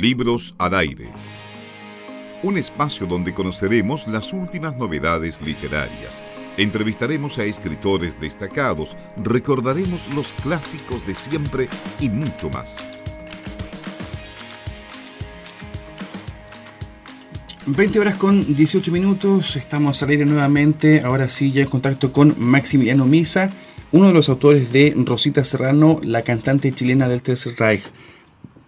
Libros al aire. Un espacio donde conoceremos las últimas novedades literarias. Entrevistaremos a escritores destacados, recordaremos los clásicos de siempre y mucho más. 20 horas con 18 minutos, estamos al aire nuevamente, ahora sí ya en contacto con Maximiliano Misa, uno de los autores de Rosita Serrano, la cantante chilena del Tercer Reich.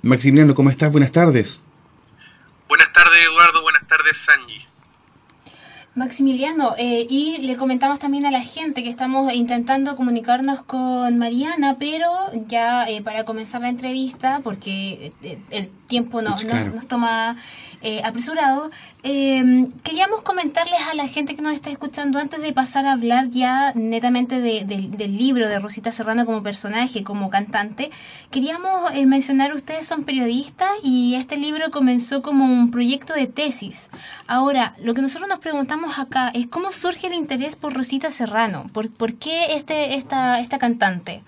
Maximiliano, ¿cómo estás? Buenas tardes. Buenas tardes, Eduardo. Buenas tardes, Sanji. Maximiliano, eh, y le comentamos también a la gente que estamos intentando comunicarnos con Mariana, pero ya eh, para comenzar la entrevista, porque eh, el tiempo nos, nos toma eh, apresurado, em, queríamos comentarles a la gente que nos está escuchando antes de pasar a hablar ya netamente del libro de Rosita Serrano como personaje, como cantante. Queríamos eh, mencionar, ustedes son periodistas y este libro comenzó como un proyecto de tesis. Ahora, lo que nosotros nos preguntamos acá es cómo surge el interés por Rosita Serrano, por, por qué este, esta, esta cantante.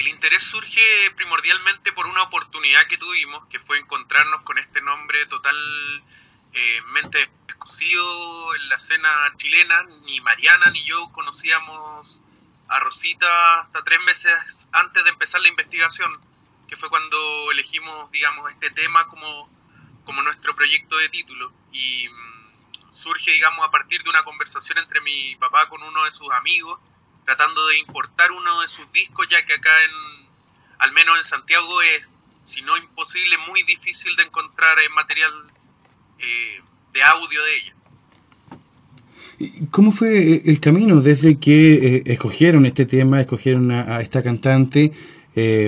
El interés surge primordialmente por una oportunidad que tuvimos, que fue encontrarnos con este nombre totalmente desconocido en la escena chilena. Ni Mariana ni yo conocíamos a Rosita hasta tres meses antes de empezar la investigación, que fue cuando elegimos, digamos, este tema como, como nuestro proyecto de título. Y mm, surge, digamos, a partir de una conversación entre mi papá con uno de sus amigos, tratando de importar uno de sus discos, ya que acá en, al menos en Santiago es, si no imposible, muy difícil de encontrar eh, material eh, de audio de ella. ¿Cómo fue el camino desde que eh, escogieron este tema, escogieron a, esta cantante?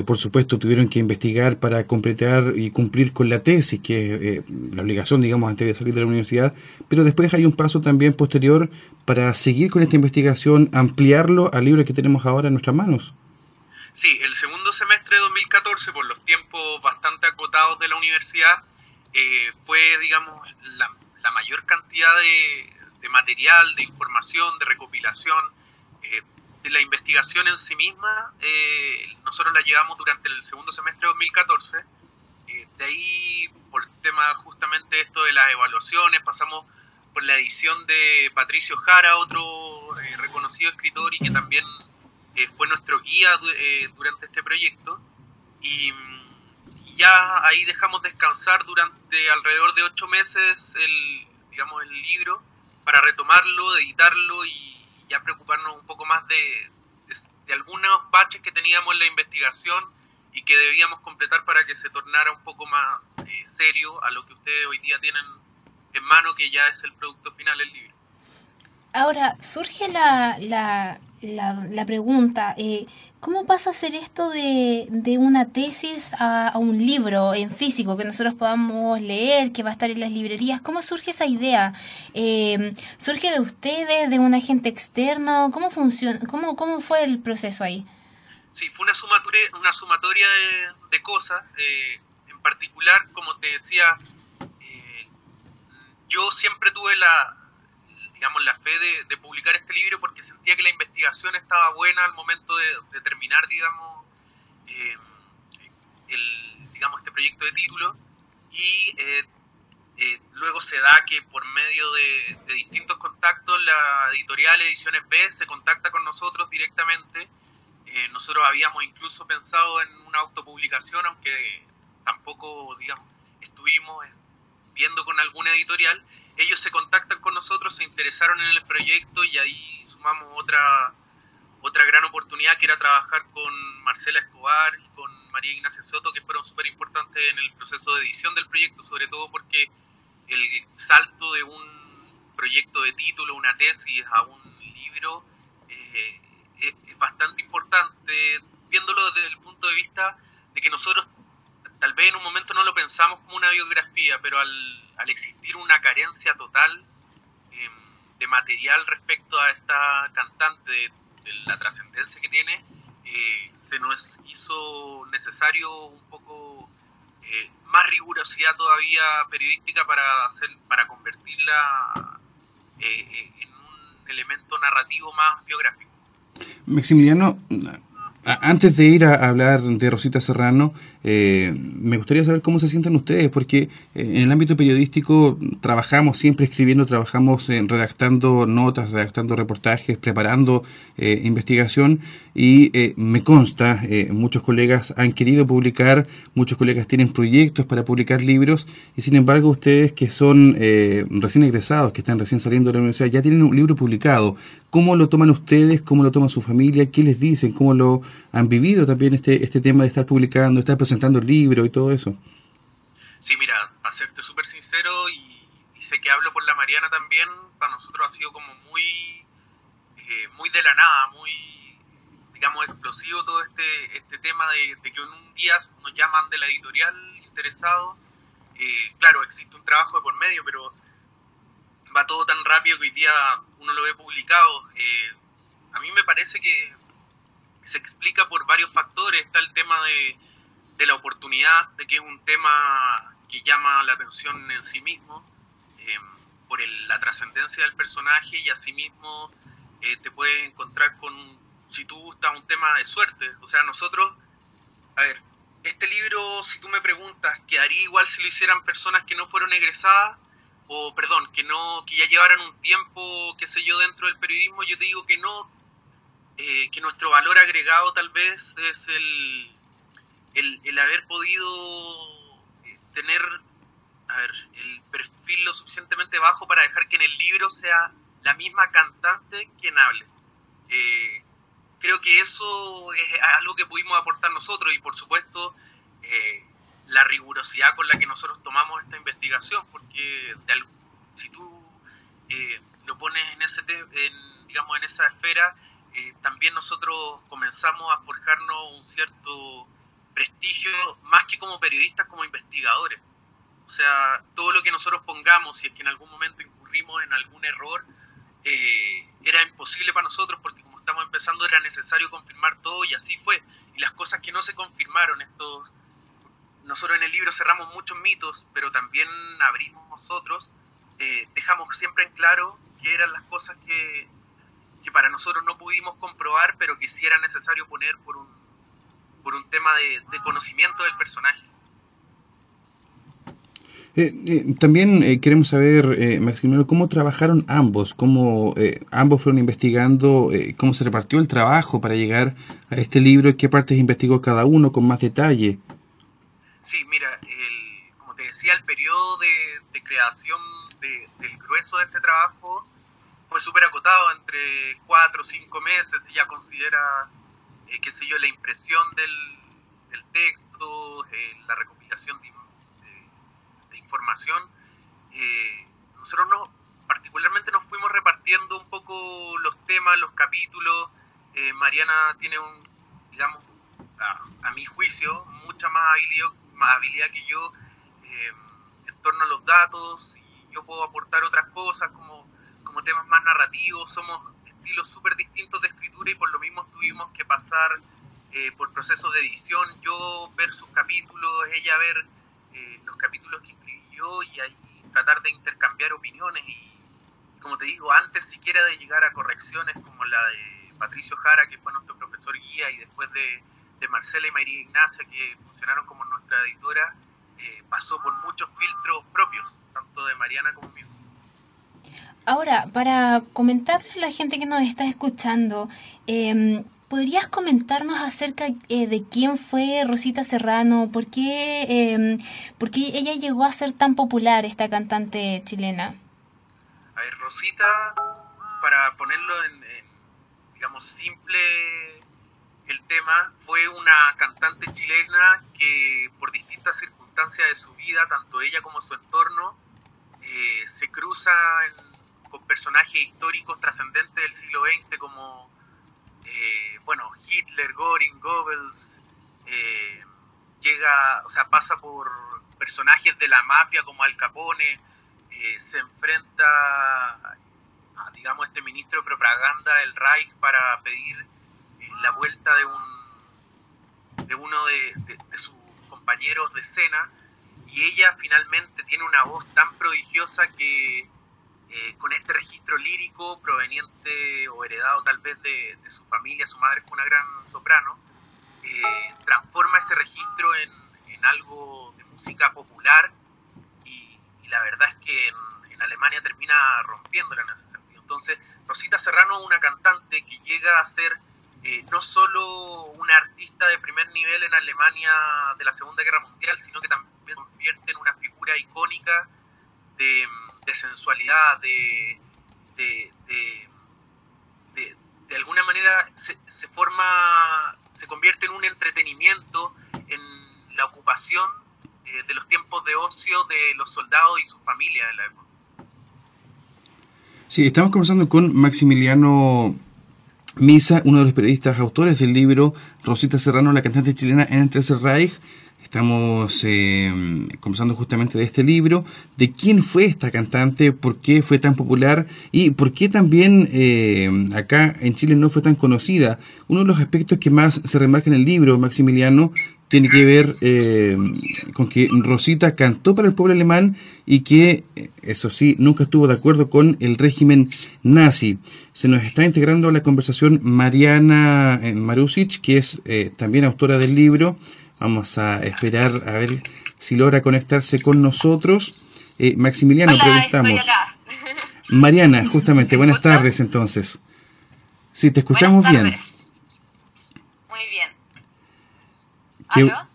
Por supuesto, tuvieron que investigar para completar y cumplir con la tesis, que es la obligación, digamos, antes de salir de la universidad, pero después hay un paso también posterior para seguir con esta investigación, ampliarlo al libro que tenemos ahora en nuestras manos. Sí, el segundo semestre de 2014, por los tiempos bastante acotados de la universidad, eh, fue, digamos, la, mayor cantidad de, material, de información, de recopilación, eh, de la investigación en sí misma. Eh, nosotros la llevamos durante el segundo semestre de 2014. de ahí, por el tema justamente esto de las evaluaciones, pasamos por la edición de Patricio Jara, otro eh, reconocido escritor y que también eh, fue nuestro guía eh, durante este proyecto. Y, ya ahí dejamos descansar durante alrededor de ocho meses el, digamos, el libro para retomarlo, editarlo y ya preocuparnos un poco más de, de algunos baches que teníamos en la investigación y que debíamos completar para que se tornara un poco más serio a lo que ustedes hoy día tienen en mano, que ya es el producto final del libro. Ahora, surge la, la, la, pregunta, eh, ¿cómo pasa a ser esto de, de una tesis a, un libro en físico que nosotros podamos leer, que va a estar en las librerías? ¿Cómo surge esa idea? Eh, ¿Surge de ustedes, de un agente externo? ¿Cómo, funciona, cómo, cómo fue el proceso ahí? Sí, fue una sumatoria, una sumatoria de, de cosas. Eh, en particular, como te decía, yo siempre tuve la, digamos, la fe de, publicar este libro porque sentía que la investigación estaba buena al momento de, terminar, digamos, eh, el, digamos, este proyecto de título y eh, eh, luego se da que por medio de, distintos contactos la editorial Ediciones B se contacta con nosotros directamente. nosotros habíamos incluso pensado en una autopublicación, aunque tampoco, digamos, estuvimos viendo con alguna editorial, ellos se contactan con nosotros, se interesaron en el proyecto y ahí sumamos otra otra gran oportunidad que era trabajar con Marcela Escobar y con María Ignacia Soto, que fueron súper importantes en el proceso de edición del proyecto, sobre todo porque el salto de un proyecto de título, una tesis, a un libro eh, es, bastante importante, viéndolo desde el punto de vista de que nosotros tal vez en un momento no lo pensamos como una biografía, pero al, existir una carencia total de material respecto a esta cantante, de, la trascendencia que tiene, eh, se nos hizo necesario un poco eh, más rigurosidad todavía periodística para hacer, para convertirla eh, en un elemento narrativo más biográfico. Maximiliano, Antes de ir a hablar de Rosita Serrano, eh, me gustaría saber cómo se sienten ustedes, porque eh, en el ámbito periodístico trabajamos siempre escribiendo, trabajamos redactando notas, redactando reportajes, preparando eh, investigación y me consta, muchos colegas han querido publicar, muchos colegas tienen proyectos para publicar libros y sin embargo ustedes que son recién egresados, que están recién saliendo de la universidad, ya tienen un libro publicado. ¿Cómo lo toman ustedes? ¿Cómo lo toma su familia? ¿Qué les dicen? ¿Cómo lo han vivido también este, este tema de estar publicando, estar presentando el libro y todo eso. Sí, mira, para serte súper sincero y, sé que hablo por la Mariana también, para nosotros ha sido como muy, eh, muy de la nada, muy, digamos, explosivo todo este, este tema de, que en un día nos llaman de la editorial interesado. Eh, claro, existe un trabajo de por medio, pero va todo tan rápido que hoy día uno lo ve publicado. Eh, a mí me parece que se explica por varios factores. Está el tema de, la oportunidad, de que es un tema que llama la atención en sí mismo, em, por la trascendencia del personaje y asimismo eh, te puedes encontrar con, si tú gustas, un tema de suerte. O sea, nosotros, a ver, este libro, si tú me preguntas, ¿quedaría igual si lo hicieran personas que no fueron egresadas? O, perdón, que no que ya llevaran un tiempo, qué sé yo, dentro del periodismo, yo te digo que no, eh, que nuestro valor agregado tal vez es el, el, haber podido eh, tener a ver, el perfil lo suficientemente bajo para dejar que en el libro sea la misma cantante quien hable. Eh, creo que eso es algo que pudimos aportar nosotros y por supuesto la rigurosidad con la que nosotros tomamos esta investigación, porque si tú lo pones en ese en, digamos en esa esfera eh, también nosotros comenzamos a forjarnos un cierto prestigio, más que como periodistas, como investigadores. O sea, todo lo que nosotros pongamos, si es que en algún momento incurrimos en algún error, eh, era imposible para nosotros porque estamos empezando era necesario confirmar todo y así fue. Y las cosas que no se confirmaron, estos, nosotros en el libro cerramos muchos mitos, pero también abrimos nosotros, eh, dejamos siempre en claro qué eran las cosas que que para nosotros no pudimos comprobar, pero que sí era necesario poner por un, por un tema de, conocimiento del personaje. Eh, eh, también eh, queremos saber, Maximiliano, cómo trabajaron ambos, cómo ambos fueron investigando, cómo se repartió el trabajo para llegar a este libro, y qué partes investigó cada uno con más detalle. Sí, mira, como te decía, el periodo de, creación del grueso de este trabajo fue súper acotado, entre cuatro o cinco meses, si ya considera, eh, qué sé yo, la impresión del, del texto, eh, la recopilación de, información. Eh, nosotros no, particularmente nos fuimos repartiendo un poco los temas, los capítulos. Mariana tiene un, digamos, a, mi juicio, mucha más habilidad, más habilidad que yo en torno a los datos y yo puedo aportar otras cosas como como temas más narrativos, somos estilos súper distintos de escritura y por lo mismo tuvimos que pasar eh, por procesos de edición, yo ver sus capítulos, ella ver eh, los capítulos que y ahí tratar de intercambiar opiniones y como te digo, antes siquiera de llegar a correcciones como la de Patricio Jara, que fue nuestro profesor guía, y después de, Marcela y María Ignacia, que funcionaron como nuestra editora, eh, pasó por muchos filtros propios, tanto de Mariana como mío. Ahora, para comentarle a la gente que nos está escuchando, em, ¿podrías comentarnos acerca eh, de quién fue Rosita Serrano? ¿Por qué, em, ¿Por qué ella llegó a ser tan popular, esta cantante chilena? A ver, Rosita, para ponerlo en, digamos, simple el tema, fue una cantante chilena que por distintas circunstancias de su vida, tanto ella como su entorno, eh, se cruza en con personajes históricos trascendentes del siglo XX como, bueno, Hitler, Göring, Goebbels, eh, llega, o sea, pasa por personajes de la mafia como Al Capone, eh, se enfrenta a, digamos, este ministro de propaganda del Reich para pedir la vuelta de un de uno de, de sus compañeros de escena y ella finalmente tiene una voz tan prodigiosa que eh, con este registro lírico proveniente o heredado tal vez de, de su familia, su madre fue una gran soprano, eh, transforma ese registro en, en, algo de música popular y, y la verdad es que en, en, Alemania termina rompiéndola en ese sentido. Entonces, Rosita Serrano es una cantante que llega a ser eh, no solo una artista de primer nivel en Alemania de la Segunda Guerra Mundial, sino que también se convierte en una figura icónica de sensualidad, de, de, de, alguna manera se, se forma, se convierte en un entretenimiento en la ocupación eh, de los tiempos de ocio de los soldados y sus familias de la época. Sí, estamos conversando con Maximiliano Misa, uno de los periodistas autores del libro Rosita Serrano, la cantante chilena en el Tercer Reich. Estamos eh, conversando justamente de este libro, de quién fue esta cantante, por qué fue tan popular y por qué también eh, acá en Chile no fue tan conocida. Uno de los aspectos que más se remarca en el libro, Maximiliano, tiene que ver eh, con que Rosita cantó para el pueblo alemán y que, eso sí, nunca estuvo de acuerdo con el régimen nazi. Se nos está integrando a la conversación Mariana eh, Marusic, que es eh, también autora del libro. Vamos a esperar a ver si logra conectarse con nosotros. Maximiliano, preguntamos. Mariana, justamente, buenas tardes entonces. Sí, te escuchamos bien.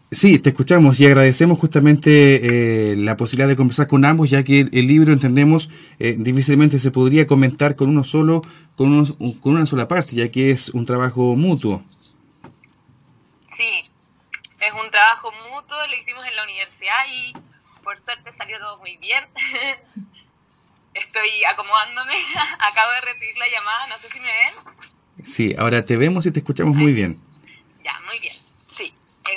sí, te escuchamos y agradecemos justamente eh, la posibilidad de conversar con ambos, ya que el, libro, entendemos, eh, difícilmente se podría comentar con uno solo, con, con una sola parte, ya que es un trabajo mutuo. Trabajo mutuo, lo hicimos en la universidad y por suerte salió todo muy bien. Estoy acomodándome, acabo de recibir la llamada, no sé si me ven. Sí, ahora te vemos y te escuchamos muy bien. Ya, muy bien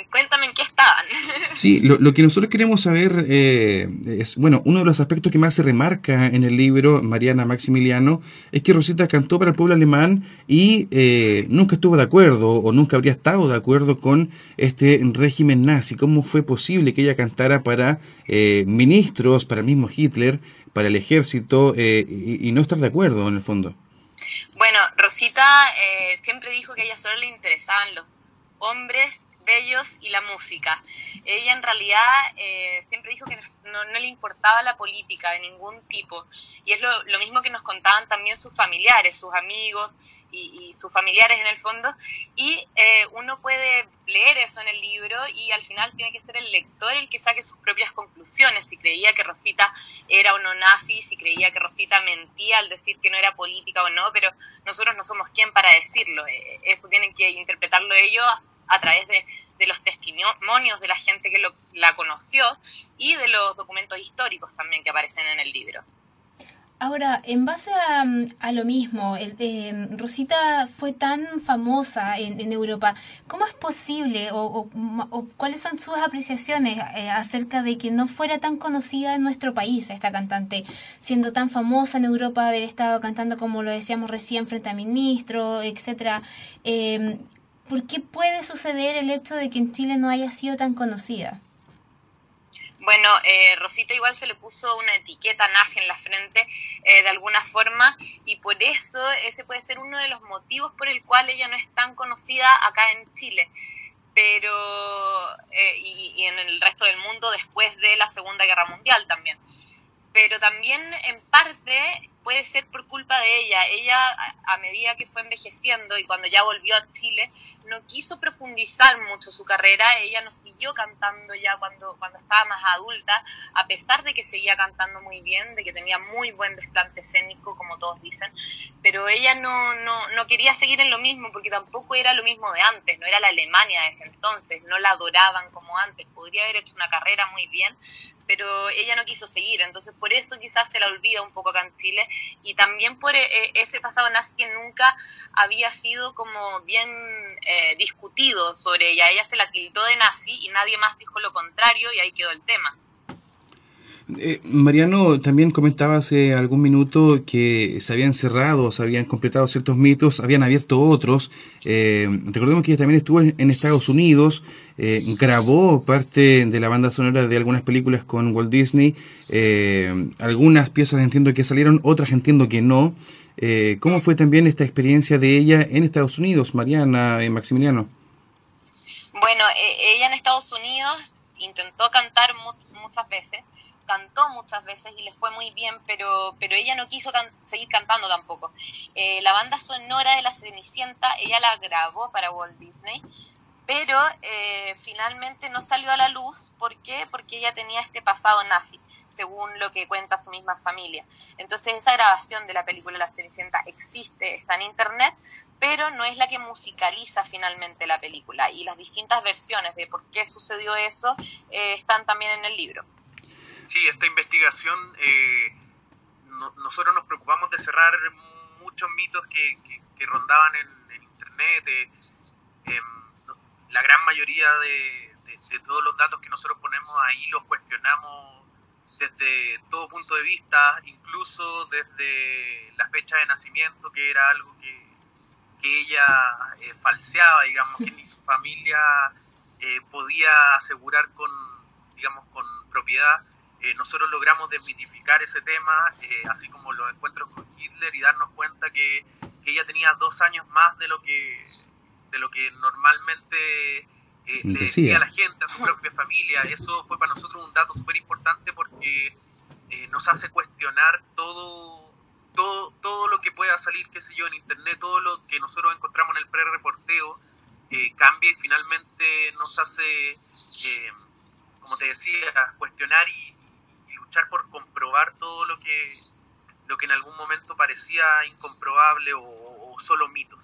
cuéntame en qué estaban. Sí, lo, que nosotros queremos saber eh, es, bueno, uno de los aspectos que más se remarca en el libro Mariana Maximiliano es que Rosita cantó para el pueblo alemán y eh, nunca estuvo de acuerdo o nunca habría estado de acuerdo con este régimen nazi. ¿Cómo fue posible que ella cantara para eh, ministros, para el mismo Hitler, para el ejército y, y, no estar de acuerdo en el fondo? Bueno, Rosita siempre dijo que a ella solo le interesaban los hombres y la música. Ella en realidad eh, siempre dijo que no, le importaba la política de ningún tipo. Y es lo mismo que nos contaban también sus familiares, sus amigos y, sus familiares en el fondo. Y eh, uno puede leer eso en el libro y al final tiene que ser el lector el que saque sus propias conclusiones, si creía que Rosita era o no nazi, si creía que Rosita mentía al decir que no era política o no, pero nosotros no somos quien para decirlo. Eh, eso tienen que interpretarlo ellos a través de, los testimonios de la gente que la conoció y de los documentos históricos también que aparecen en el libro. Ahora, en base a, lo mismo, eh, Rosita fue tan famosa en, Europa. ¿Cómo es posible o, cuáles son sus apreciaciones eh, acerca de que no fuera tan conocida en nuestro país esta cantante, siendo tan famosa en Europa, haber estado cantando, como lo decíamos recién, frente a ministros, etcétera? Eh, ¿Por qué puede suceder el hecho de que en Chile no haya sido tan conocida? Bueno, eh, Rosita igual se le puso una etiqueta nazi en la frente eh, de alguna forma y por eso ese puede ser uno de los motivos por el cual ella no es tan conocida acá en Chile pero eh, y, en el resto del mundo después de la Segunda Guerra Mundial también. Pero también en parte puede ser por culpa de ella. Ella, a, medida que fue envejeciendo y cuando ya volvió a Chile, no quiso profundizar mucho su carrera. Ella no siguió cantando ya cuando, cuando estaba más adulta, a pesar de que seguía cantando muy bien, de que tenía muy buen desplante escénico, como todos dicen. Pero ella no, no, no quería seguir en lo mismo, porque tampoco era lo mismo de antes, no era la Alemania de ese entonces, no la adoraban como antes. Podría haber hecho una carrera muy bien, pero ella no quiso seguir, entonces por eso quizás se la olvida un poco acá en Chile y también por eh, ese pasado nazi que nunca había sido como bien eh, discutido sobre ella, ella se la tildó de nazi y nadie más dijo lo contrario y ahí quedó el tema. Eh, Mariano, también comentaba hace algún minuto que se habían cerrado, se habían completado ciertos mitos, habían abierto otros. Eh, recordemos que ella también estuvo en, Estados Unidos, eh, grabó parte de la banda sonora de algunas películas con Walt Disney. algunas piezas entiendo que salieron, otras entiendo que no. ¿Cómo fue también esta experiencia de ella en Estados Unidos, Mariana Maximiliano? Bueno, ella en Estados Unidos intentó cantar muchas veces, cantó muchas veces y le fue muy bien, pero, pero ella no quiso seguir cantando tampoco. Eh, la banda sonora de La Cenicienta, ella la grabó para Walt Disney, pero eh, finalmente no salió a la luz. ¿Por qué? Porque ella tenía este pasado nazi, según lo que cuenta su misma familia. Entonces esa grabación de la película La Cenicienta existe, está en internet, pero no es la que musicaliza finalmente la película. Y las distintas versiones de por qué sucedió eso eh, están también en el libro. Sí, esta investigación, eh, nosotros nos preocupamos de cerrar muchos mitos que, rondaban en, internet. Em, la gran mayoría de, todos los datos que nosotros ponemos ahí los cuestionamos desde todo punto de vista, incluso desde la fecha de nacimiento, que era algo que, ella eh, falseaba, digamos, que ni su familia eh, podía asegurar con, digamos, con propiedad. Eh, nosotros logramos desmitificar ese tema, así como los encuentros con Hitler, y darnos cuenta que, que ella tenía dos años más de lo que de lo que normalmente eh, le decía a la gente, a su propia familia. Eso fue para nosotros un dato súper importante porque eh, nos hace cuestionar todo, todo, todo lo que pueda salir, qué sé yo, en internet, todo lo que nosotros encontramos en el pre-reporteo eh, cambia y finalmente nos hace, eh, como te decía, cuestionar y, luchar por comprobar todo lo que, lo que en algún momento parecía incomprobable o solo mitos.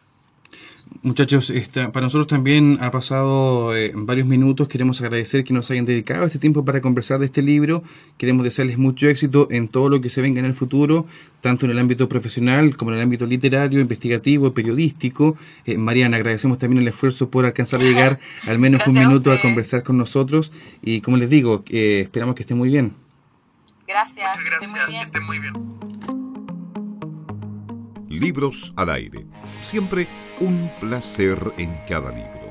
Muchachos, para nosotros también ha pasado eh, varios minutos. Queremos agradecer que nos hayan dedicado este tiempo para conversar de este libro. Queremos desearles mucho éxito en todo lo que se venga en el futuro, tanto en el ámbito profesional como en el ámbito literario, investigativo, periodístico. Eh, Mariana, agradecemos también el esfuerzo por alcanzar a llegar al menos un minuto a, conversar con nosotros. Y como les digo, eh, esperamos que esté muy bien. Gracias, que esté muy bien. Libros al aire. Siempre un placer en cada libro.